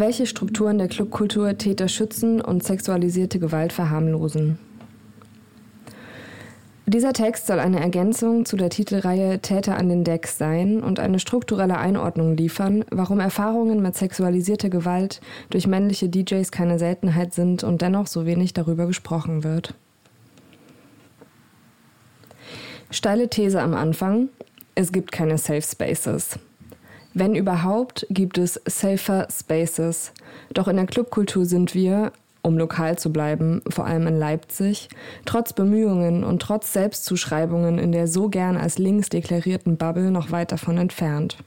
Welche Strukturen der Clubkultur Täter schützen und sexualisierte Gewalt verharmlosen? Dieser Text soll eine Ergänzung zu der Titelreihe Täter an den Decks sein und eine strukturelle Einordnung liefern, warum Erfahrungen mit sexualisierter Gewalt durch männliche DJs keine Seltenheit sind und dennoch so wenig darüber gesprochen wird. Steile These am Anfang. Es gibt keine Safe Spaces. Wenn überhaupt, gibt es safer Spaces. Doch in der Clubkultur sind wir, um lokal zu bleiben, vor allem in Leipzig, trotz Bemühungen und trotz Selbstzuschreibungen in der so gern als links deklarierten Bubble noch weit davon entfernt.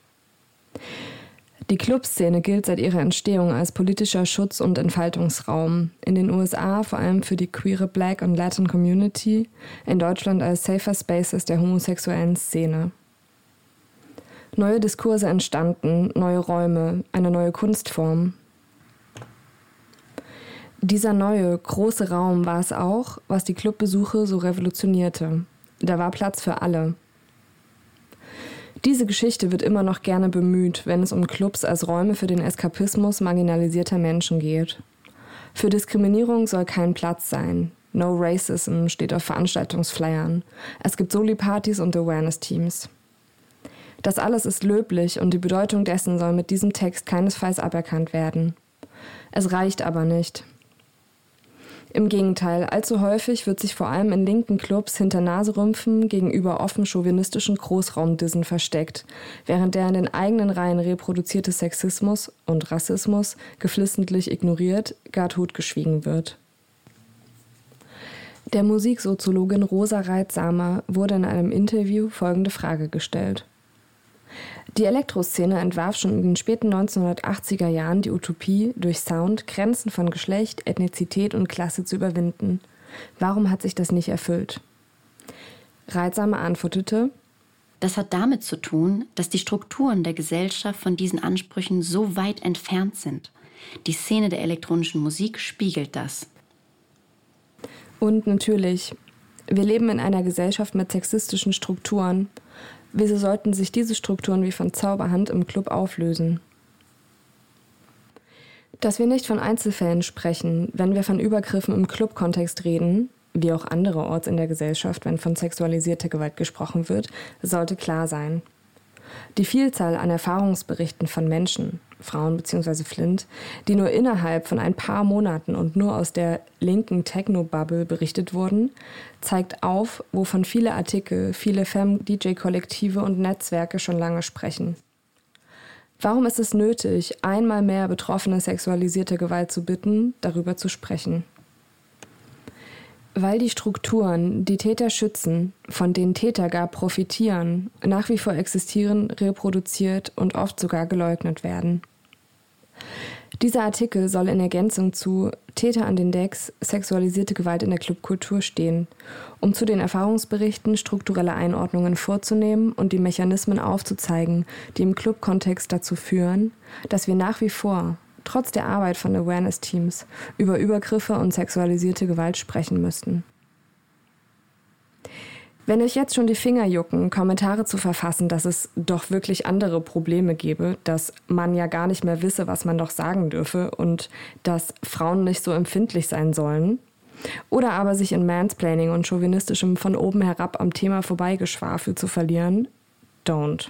Die Clubszene gilt seit ihrer Entstehung als politischer Schutz- und Entfaltungsraum. In den USA vor allem für die queere Black und Latin Community, in Deutschland als Safer Spaces der homosexuellen Szene. Neue Diskurse entstanden, neue Räume, eine neue Kunstform. Dieser neue, große Raum war es auch, was die Clubbesuche so revolutionierte. Da war Platz für alle. Diese Geschichte wird immer noch gerne bemüht, wenn es um Clubs als Räume für den Eskapismus marginalisierter Menschen geht. Für Diskriminierung soll kein Platz sein. No Racism steht auf Veranstaltungsflyern. Es gibt Soli-Partys und Awareness-Teams. Das alles ist löblich und die Bedeutung dessen soll mit diesem Text keinesfalls aberkannt werden. Es reicht aber nicht. Im Gegenteil, allzu häufig wird sich vor allem in linken Clubs hinter Naserümpfen gegenüber offen chauvinistischen Großraumdissen versteckt, während der in den eigenen Reihen reproduzierte Sexismus und Rassismus geflissentlich ignoriert, gar totgeschwiegen wird. Der Musiksoziologin Rosa Reitsamer wurde in einem Interview folgende Frage gestellt. Die Elektroszene entwarf schon in den späten 1980er Jahren die Utopie, durch Sound Grenzen von Geschlecht, Ethnizität und Klasse zu überwinden. Warum hat sich das nicht erfüllt? Reitsame antwortete, das hat damit zu tun, dass die Strukturen der Gesellschaft von diesen Ansprüchen so weit entfernt sind. Die Szene der elektronischen Musik spiegelt das. Und natürlich, wir leben in einer Gesellschaft mit sexistischen Strukturen. Wieso sollten sich diese Strukturen wie von Zauberhand im Club auflösen? Dass wir nicht von Einzelfällen sprechen, wenn wir von Übergriffen im Clubkontext reden, wie auch andererorts in der Gesellschaft, wenn von sexualisierter Gewalt gesprochen wird, sollte klar sein. Die Vielzahl an Erfahrungsberichten von Menschen, Frauen bzw. Flint, die nur innerhalb von ein paar Monaten und nur aus der linken Techno-Bubble berichtet wurden, zeigt auf, wovon viele Artikel, viele Fem-DJ-Kollektive und Netzwerke schon lange sprechen. Warum ist es nötig, einmal mehr Betroffene sexualisierter Gewalt zu bitten, darüber zu sprechen? Weil die Strukturen, die Täter schützen, von denen Täter gar profitieren, nach wie vor existieren, reproduziert und oft sogar geleugnet werden. Dieser Artikel soll in Ergänzung zu Täter an den Decks, sexualisierte Gewalt in der Clubkultur stehen, um zu den Erfahrungsberichten strukturelle Einordnungen vorzunehmen und die Mechanismen aufzuzeigen, die im Clubkontext dazu führen, dass wir nach wie vor, trotz der Arbeit von Awareness-Teams, über Übergriffe und sexualisierte Gewalt sprechen müssten. Wenn euch jetzt schon die Finger jucken, Kommentare zu verfassen, dass es doch wirklich andere Probleme gäbe, dass man ja gar nicht mehr wisse, was man doch sagen dürfe und dass Frauen nicht so empfindlich sein sollen, oder aber sich in Mansplaining und chauvinistischem von oben herab am Thema vorbeigeschwafel zu verlieren, don't.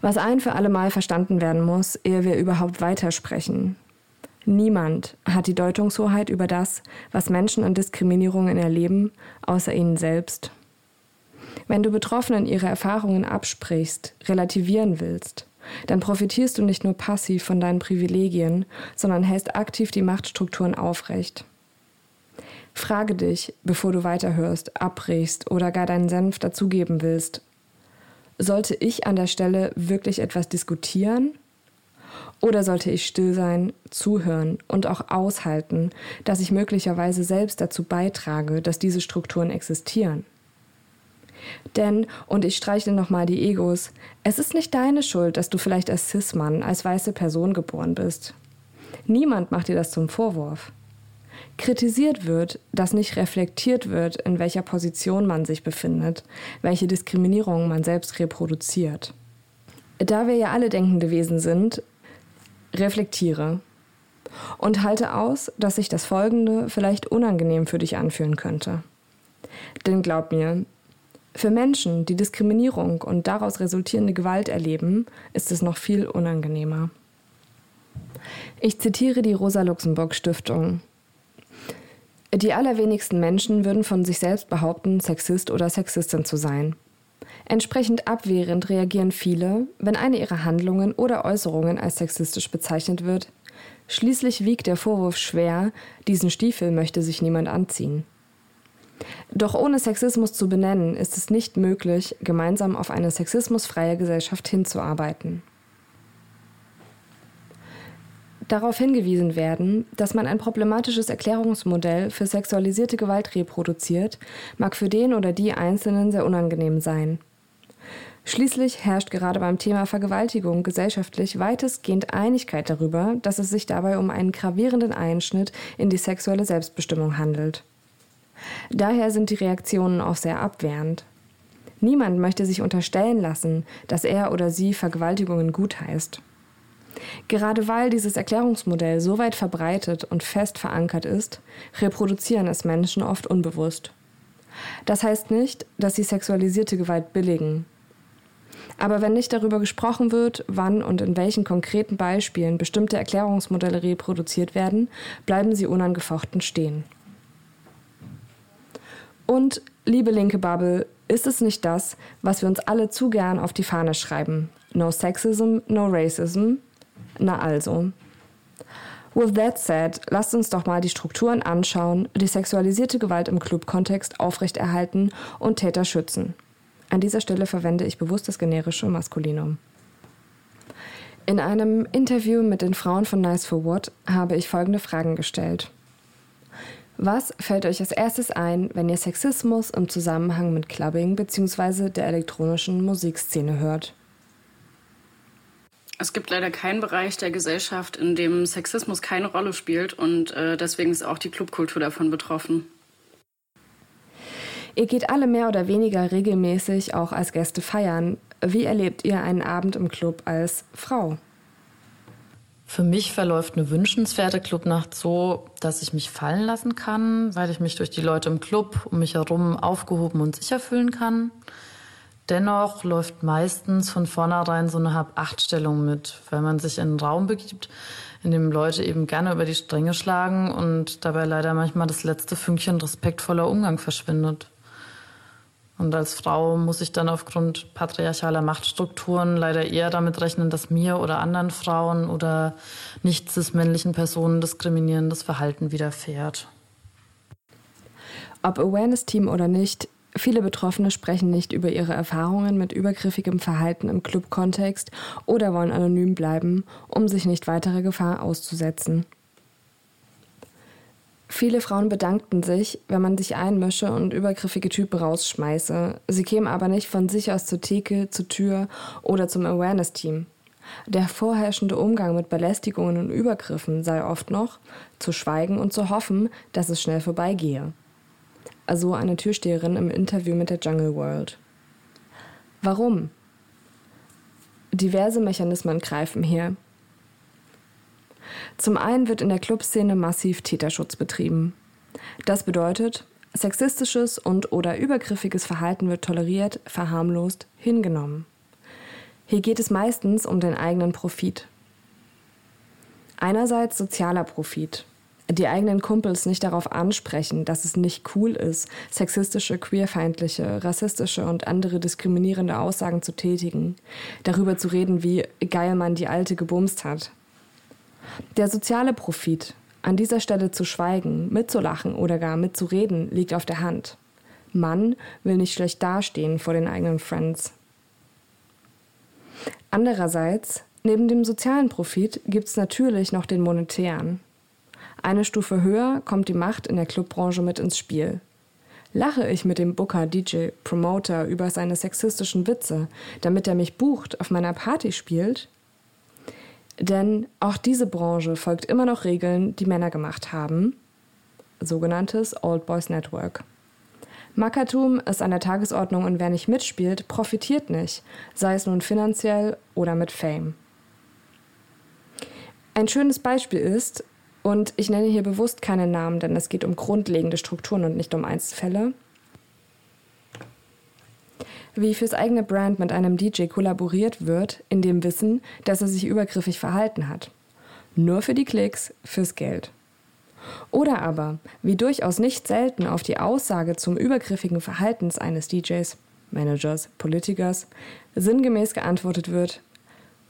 Was ein für alle Mal verstanden werden muss, ehe wir überhaupt weitersprechen, Niemand hat die Deutungshoheit über das, was Menschen an Diskriminierungen erleben, außer ihnen selbst. Wenn du Betroffenen ihre Erfahrungen absprichst, relativieren willst, dann profitierst du nicht nur passiv von deinen Privilegien, sondern hältst aktiv die Machtstrukturen aufrecht. Frage dich, bevor du weiterhörst, abbrichst oder gar deinen Senf dazugeben willst. Sollte ich an der Stelle wirklich etwas diskutieren oder sollte ich still sein, zuhören und auch aushalten, dass ich möglicherweise selbst dazu beitrage, dass diese Strukturen existieren? Denn, und ich streichle nochmal die Egos, es ist nicht deine Schuld, dass du vielleicht als Cis-Mann, als weiße Person geboren bist. Niemand macht dir das zum Vorwurf. Kritisiert wird, dass nicht reflektiert wird, in welcher Position man sich befindet, welche Diskriminierung man selbst reproduziert. Da wir ja alle denkende Wesen sind, Reflektiere und halte aus, dass sich das Folgende vielleicht unangenehm für dich anfühlen könnte. Denn glaub mir, für Menschen, die Diskriminierung und daraus resultierende Gewalt erleben, ist es noch viel unangenehmer. Ich zitiere die Rosa-Luxemburg-Stiftung. Die allerwenigsten Menschen würden von sich selbst behaupten, Sexist oder Sexistin zu sein. Entsprechend abwehrend reagieren viele, wenn eine ihrer Handlungen oder Äußerungen als sexistisch bezeichnet wird. Schließlich wiegt der Vorwurf schwer, diesen Stiefel möchte sich niemand anziehen. Doch ohne Sexismus zu benennen, ist es nicht möglich, gemeinsam auf eine sexismusfreie Gesellschaft hinzuarbeiten. Darauf hingewiesen werden, dass man ein problematisches Erklärungsmodell für sexualisierte Gewalt reproduziert, mag für den oder die Einzelnen sehr unangenehm sein. Schließlich herrscht gerade beim Thema Vergewaltigung gesellschaftlich weitestgehend Einigkeit darüber, dass es sich dabei um einen gravierenden Einschnitt in die sexuelle Selbstbestimmung handelt. Daher sind die Reaktionen auch sehr abwehrend. Niemand möchte sich unterstellen lassen, dass er oder sie Vergewaltigungen gutheißt. Gerade weil dieses Erklärungsmodell so weit verbreitet und fest verankert ist, reproduzieren es Menschen oft unbewusst. Das heißt nicht, dass sie sexualisierte Gewalt billigen. Aber wenn nicht darüber gesprochen wird, wann und in welchen konkreten Beispielen bestimmte Erklärungsmodelle reproduziert werden, bleiben sie unangefochten stehen. Und, liebe linke Bubble, ist es nicht das, was wir uns alle zu gern auf die Fahne schreiben? No Sexism, no Racism? Na also. With that said, lasst uns doch mal die Strukturen anschauen, die sexualisierte Gewalt im Club-Kontext aufrechterhalten und Täter schützen. An dieser Stelle verwende ich bewusst das generische Maskulinum. In einem Interview mit den Frauen von Nice for What habe ich folgende Fragen gestellt. Was fällt euch als erstes ein, wenn ihr Sexismus im Zusammenhang mit Clubbing bzw. der elektronischen Musikszene hört? Es gibt leider keinen Bereich der Gesellschaft, in dem Sexismus keine Rolle spielt und äh, deswegen ist auch die Clubkultur davon betroffen. Ihr geht alle mehr oder weniger regelmäßig auch als Gäste feiern. Wie erlebt ihr einen Abend im Club als Frau? Für mich verläuft eine wünschenswerte Clubnacht so, dass ich mich fallen lassen kann, weil ich mich durch die Leute im Club um mich herum aufgehoben und sicher fühlen kann. Dennoch läuft meistens von vornherein so eine Hab-Acht-Stellung mit, weil man sich in einen Raum begibt, in dem Leute eben gerne über die Stränge schlagen und dabei leider manchmal das letzte Fünkchen respektvoller Umgang verschwindet. Und als Frau muss ich dann aufgrund patriarchaler Machtstrukturen leider eher damit rechnen, dass mir oder anderen Frauen oder nicht cis-männlichen Personen diskriminierendes Verhalten widerfährt. Ob Awareness-Team oder nicht, Viele Betroffene sprechen nicht über ihre Erfahrungen mit übergriffigem Verhalten im Club-Kontext oder wollen anonym bleiben, um sich nicht weiterer Gefahr auszusetzen. Viele Frauen bedankten sich, wenn man sich einmische und übergriffige Typen rausschmeiße. Sie kämen aber nicht von sich aus zur Theke, zur Tür oder zum Awareness-Team. Der vorherrschende Umgang mit Belästigungen und Übergriffen sei oft noch zu schweigen und zu hoffen, dass es schnell vorbeigehe also eine Türsteherin im Interview mit der Jungle World. Warum? Diverse Mechanismen greifen hier. Zum einen wird in der Clubszene massiv Täterschutz betrieben. Das bedeutet, sexistisches und oder übergriffiges Verhalten wird toleriert, verharmlost, hingenommen. Hier geht es meistens um den eigenen Profit. Einerseits sozialer Profit, die eigenen Kumpels nicht darauf ansprechen, dass es nicht cool ist, sexistische, queerfeindliche, rassistische und andere diskriminierende Aussagen zu tätigen, darüber zu reden, wie geil man die Alte gebumst hat. Der soziale Profit, an dieser Stelle zu schweigen, mitzulachen oder gar mitzureden, liegt auf der Hand. Mann will nicht schlecht dastehen vor den eigenen Friends. Andererseits, neben dem sozialen Profit gibt es natürlich noch den monetären. Eine Stufe höher kommt die Macht in der Clubbranche mit ins Spiel. Lache ich mit dem Booker, DJ, Promoter über seine sexistischen Witze, damit er mich bucht, auf meiner Party spielt? Denn auch diese Branche folgt immer noch Regeln, die Männer gemacht haben, sogenanntes Old Boys Network. Mackertum ist an der Tagesordnung und wer nicht mitspielt, profitiert nicht, sei es nun finanziell oder mit Fame. Ein schönes Beispiel ist, und ich nenne hier bewusst keine Namen, denn es geht um grundlegende Strukturen und nicht um Einzelfälle, wie fürs eigene Brand mit einem DJ kollaboriert wird, in dem Wissen, dass er sich übergriffig verhalten hat. Nur für die Klicks, fürs Geld. Oder aber, wie durchaus nicht selten auf die Aussage zum übergriffigen Verhaltens eines DJs, Managers, Politikers sinngemäß geantwortet wird,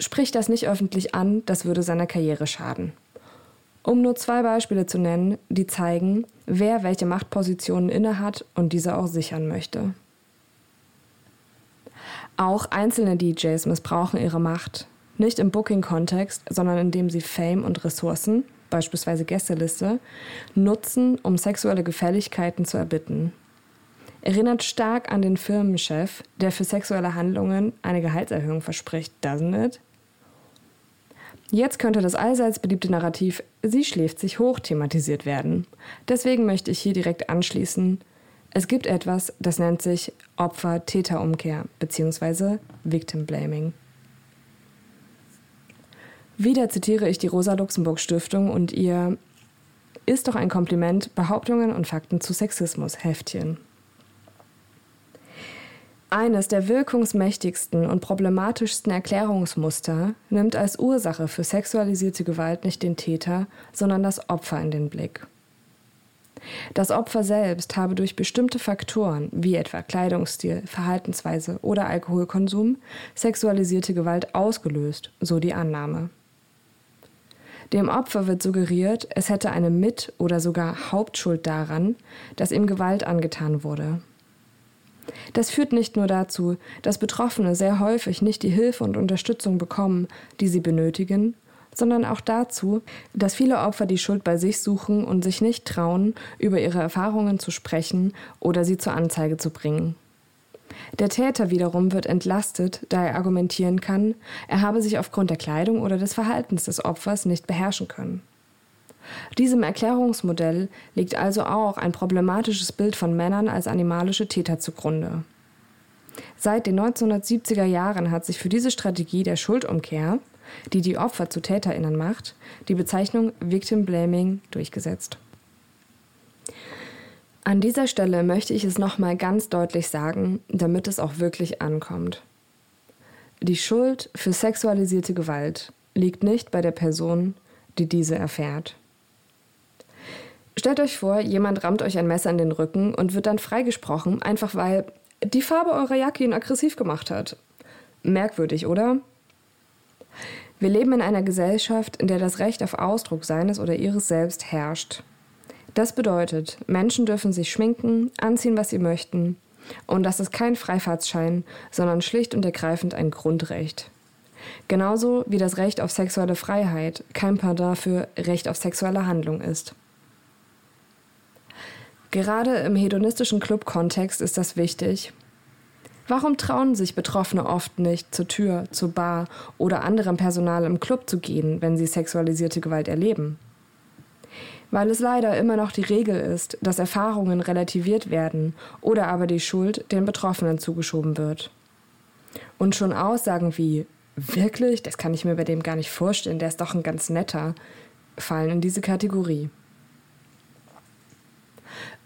sprich das nicht öffentlich an, das würde seiner Karriere schaden. Um nur zwei Beispiele zu nennen, die zeigen, wer welche Machtpositionen innehat und diese auch sichern möchte. Auch einzelne DJs missbrauchen ihre Macht, nicht im Booking-Kontext, sondern indem sie Fame und Ressourcen, beispielsweise Gästeliste, nutzen, um sexuelle Gefälligkeiten zu erbitten. Erinnert stark an den Firmenchef, der für sexuelle Handlungen eine Gehaltserhöhung verspricht, doesn't it? Jetzt könnte das allseits beliebte Narrativ Sie schläft sich hoch thematisiert werden. Deswegen möchte ich hier direkt anschließen, es gibt etwas, das nennt sich Opfer-Täter-Umkehr bzw. Victim Blaming. Wieder zitiere ich die Rosa-Luxemburg-Stiftung und ihr Ist doch ein Kompliment, Behauptungen und Fakten zu Sexismus Heftchen. Eines der wirkungsmächtigsten und problematischsten Erklärungsmuster nimmt als Ursache für sexualisierte Gewalt nicht den Täter, sondern das Opfer in den Blick. Das Opfer selbst habe durch bestimmte Faktoren, wie etwa Kleidungsstil, Verhaltensweise oder Alkoholkonsum, sexualisierte Gewalt ausgelöst, so die Annahme. Dem Opfer wird suggeriert, es hätte eine Mit- oder sogar Hauptschuld daran, dass ihm Gewalt angetan wurde. Das führt nicht nur dazu, dass Betroffene sehr häufig nicht die Hilfe und Unterstützung bekommen, die sie benötigen, sondern auch dazu, dass viele Opfer die Schuld bei sich suchen und sich nicht trauen, über ihre Erfahrungen zu sprechen oder sie zur Anzeige zu bringen. Der Täter wiederum wird entlastet, da er argumentieren kann, er habe sich aufgrund der Kleidung oder des Verhaltens des Opfers nicht beherrschen können. Diesem Erklärungsmodell liegt also auch ein problematisches Bild von Männern als animalische Täter zugrunde. Seit den 1970er Jahren hat sich für diese Strategie der Schuldumkehr die die Opfer zu TäterInnen macht, die Bezeichnung Victim Blaming durchgesetzt. An dieser Stelle möchte ich es nochmal ganz deutlich sagen, damit es auch wirklich ankommt. Die Schuld für sexualisierte Gewalt liegt nicht bei der Person, die diese erfährt. Stellt euch vor, jemand rammt euch ein Messer in den Rücken und wird dann freigesprochen, einfach weil die Farbe eurer Jacke ihn aggressiv gemacht hat. Merkwürdig, oder? Wir leben in einer Gesellschaft, in der das Recht auf Ausdruck seines oder ihres Selbst herrscht. Das bedeutet, Menschen dürfen sich schminken, anziehen, was sie möchten. Und das ist kein Freifahrtsschein, sondern schlicht und ergreifend ein Grundrecht. Genauso wie das Recht auf sexuelle Freiheit kein Pendant für Recht auf sexuelle Handlung ist. Gerade im hedonistischen Club-Kontext ist das wichtig, Warum trauen sich Betroffene oft nicht, zur Tür, zur Bar oder anderem Personal im Club zu gehen, wenn sie sexualisierte Gewalt erleben? Weil es leider immer noch die Regel ist, dass Erfahrungen relativiert werden oder aber die Schuld den Betroffenen zugeschoben wird. Und schon Aussagen wie Wirklich, das kann ich mir bei dem gar nicht vorstellen, der ist doch ein ganz netter, fallen in diese Kategorie.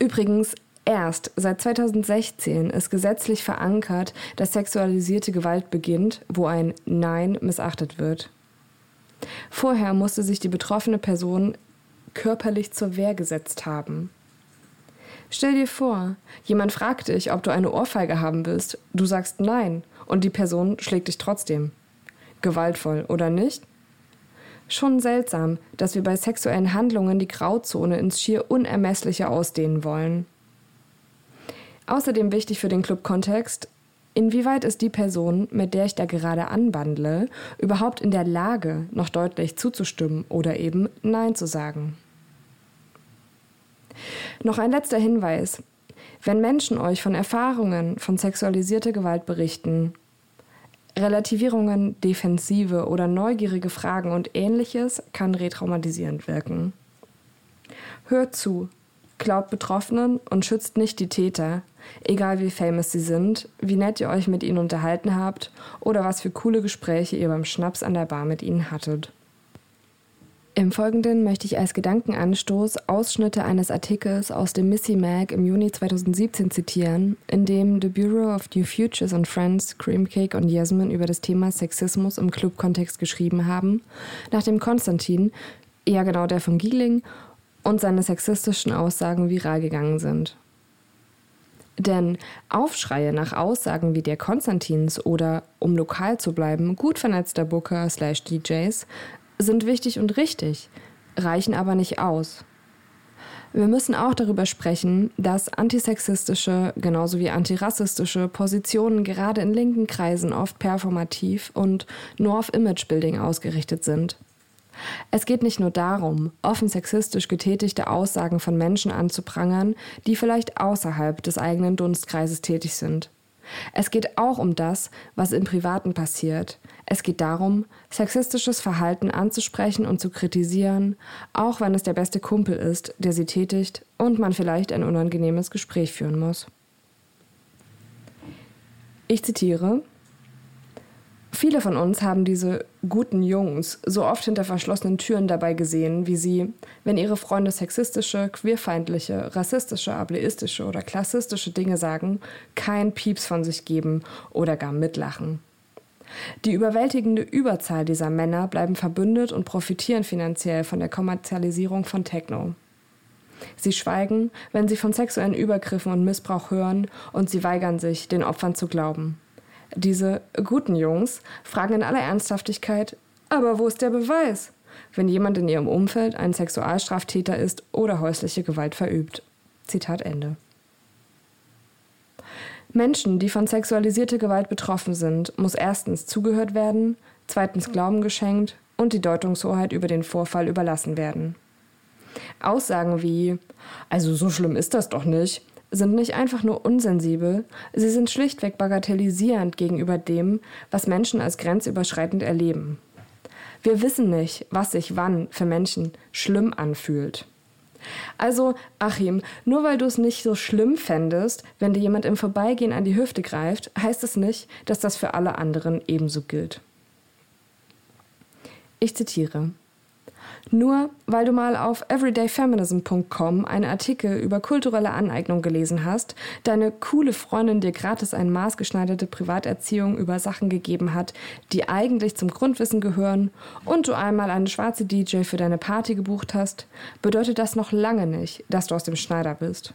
Übrigens, Erst seit 2016 ist gesetzlich verankert, dass sexualisierte Gewalt beginnt, wo ein Nein missachtet wird. Vorher musste sich die betroffene Person körperlich zur Wehr gesetzt haben. Stell dir vor, jemand fragt dich, ob du eine Ohrfeige haben willst, du sagst Nein und die Person schlägt dich trotzdem. Gewaltvoll, oder nicht? Schon seltsam, dass wir bei sexuellen Handlungen die Grauzone ins schier Unermessliche ausdehnen wollen. Außerdem wichtig für den Club-Kontext, inwieweit ist die Person, mit der ich da gerade anbandle, überhaupt in der Lage, noch deutlich zuzustimmen oder eben Nein zu sagen? Noch ein letzter Hinweis. Wenn Menschen euch von Erfahrungen von sexualisierter Gewalt berichten, Relativierungen, defensive oder neugierige Fragen und ähnliches kann retraumatisierend wirken. Hört zu, Glaubt Betroffenen und schützt nicht die Täter, egal wie famous sie sind, wie nett ihr euch mit ihnen unterhalten habt oder was für coole Gespräche ihr beim Schnaps an der Bar mit ihnen hattet. Im Folgenden möchte ich als Gedankenanstoß Ausschnitte eines Artikels aus dem Missy Mag im Juni 2017 zitieren, in dem The Bureau of New Futures and Friends, Creamcake und Jasmine über das Thema Sexismus im Clubkontext geschrieben haben, nachdem Konstantin, ja genau der von Giegling, und seine sexistischen Aussagen viral gegangen sind. Denn Aufschreie nach Aussagen wie der Konstantins oder, um lokal zu bleiben, gut vernetzter Booker slash DJs sind wichtig und richtig, reichen aber nicht aus. Wir müssen auch darüber sprechen, dass antisexistische genauso wie antirassistische Positionen gerade in linken Kreisen oft performativ und nur auf Imagebuilding ausgerichtet sind. Es geht nicht nur darum, offen sexistisch getätigte Aussagen von Menschen anzuprangern, die vielleicht außerhalb des eigenen Dunstkreises tätig sind. Es geht auch um das, was im Privaten passiert. Es geht darum, sexistisches Verhalten anzusprechen und zu kritisieren, auch wenn es der beste Kumpel ist, der sie tätigt und man vielleicht ein unangenehmes Gespräch führen muss. Ich zitiere Viele von uns haben diese guten Jungs so oft hinter verschlossenen Türen dabei gesehen, wie sie, wenn ihre Freunde sexistische, queerfeindliche, rassistische, ableistische oder klassistische Dinge sagen, kein Pieps von sich geben oder gar mitlachen. Die überwältigende Überzahl dieser Männer bleiben verbündet und profitieren finanziell von der Kommerzialisierung von Techno. Sie schweigen, wenn sie von sexuellen Übergriffen und Missbrauch hören, und sie weigern sich, den Opfern zu glauben. Diese guten Jungs fragen in aller Ernsthaftigkeit, aber wo ist der Beweis, wenn jemand in ihrem Umfeld ein Sexualstraftäter ist oder häusliche Gewalt verübt? Zitat Ende. Menschen, die von sexualisierter Gewalt betroffen sind, muss erstens zugehört werden, zweitens Glauben geschenkt und die Deutungshoheit über den Vorfall überlassen werden. Aussagen wie, also so schlimm ist das doch nicht, sind nicht einfach nur unsensibel, sie sind schlichtweg bagatellisierend gegenüber dem, was Menschen als grenzüberschreitend erleben. Wir wissen nicht, was sich wann für Menschen schlimm anfühlt. Also, Achim, nur weil du es nicht so schlimm fändest, wenn dir jemand im Vorbeigehen an die Hüfte greift, heißt es nicht, dass das für alle anderen ebenso gilt. Ich zitiere. Nur weil du mal auf everydayfeminism.com einen Artikel über kulturelle Aneignung gelesen hast, deine coole Freundin dir gratis eine maßgeschneiderte Privaterziehung über Sachen gegeben hat, die eigentlich zum Grundwissen gehören, und du einmal eine schwarze DJ für deine Party gebucht hast, bedeutet das noch lange nicht, dass du aus dem Schneider bist.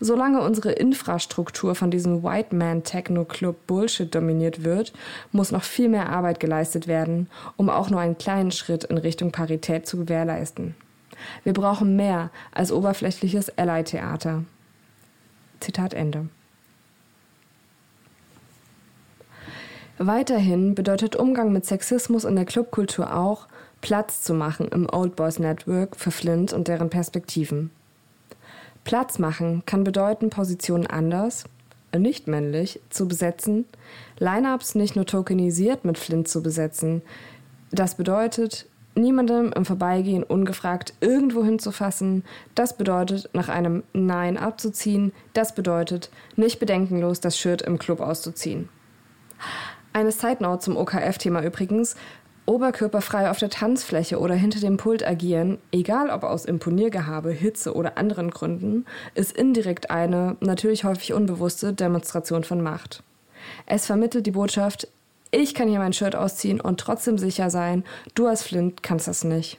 Solange unsere Infrastruktur von diesem White Man Techno Club Bullshit dominiert wird, muss noch viel mehr Arbeit geleistet werden, um auch nur einen kleinen Schritt in Richtung Parität zu gewährleisten. Wir brauchen mehr als oberflächliches Ally-Theater. Zitat Ende. Weiterhin bedeutet Umgang mit Sexismus in der Clubkultur auch, Platz zu machen im Old Boys Network für Flint und deren Perspektiven. Platz machen kann bedeuten, Positionen anders, äh, nicht männlich, zu besetzen, Lineups nicht nur tokenisiert mit Flint zu besetzen. Das bedeutet, niemandem im Vorbeigehen ungefragt irgendwo hinzufassen. Das bedeutet, nach einem Nein abzuziehen. Das bedeutet, nicht bedenkenlos das Shirt im Club auszuziehen. Eine Side Note zum OKF-Thema übrigens. Oberkörperfrei auf der Tanzfläche oder hinter dem Pult agieren, egal ob aus Imponiergehabe, Hitze oder anderen Gründen, ist indirekt eine, natürlich häufig unbewusste, Demonstration von Macht. Es vermittelt die Botschaft, ich kann hier mein Shirt ausziehen und trotzdem sicher sein, du als Flint kannst das nicht.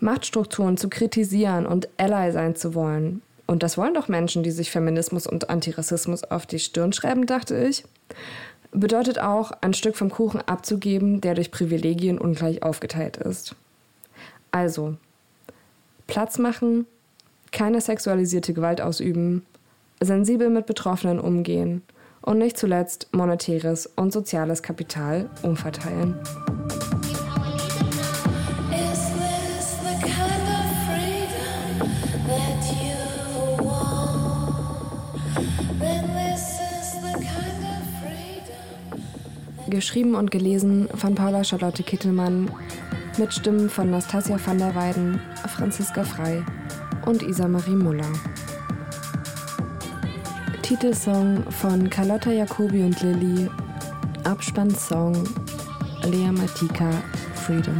Machtstrukturen zu kritisieren und Ally sein zu wollen. Und das wollen doch Menschen, die sich Feminismus und Antirassismus auf die Stirn schreiben, dachte ich bedeutet auch, ein Stück vom Kuchen abzugeben, der durch Privilegien ungleich aufgeteilt ist. Also, Platz machen, keine sexualisierte Gewalt ausüben, sensibel mit Betroffenen umgehen und nicht zuletzt monetäres und soziales Kapital umverteilen. Geschrieben und gelesen von Paula Charlotte Kittelmann mit Stimmen von Nastasia van der Weiden, Franziska Frei und Isa-Marie Muller. Titelsong von Carlotta Jacobi und Lilly, Abspannsong Lea Matika freedom.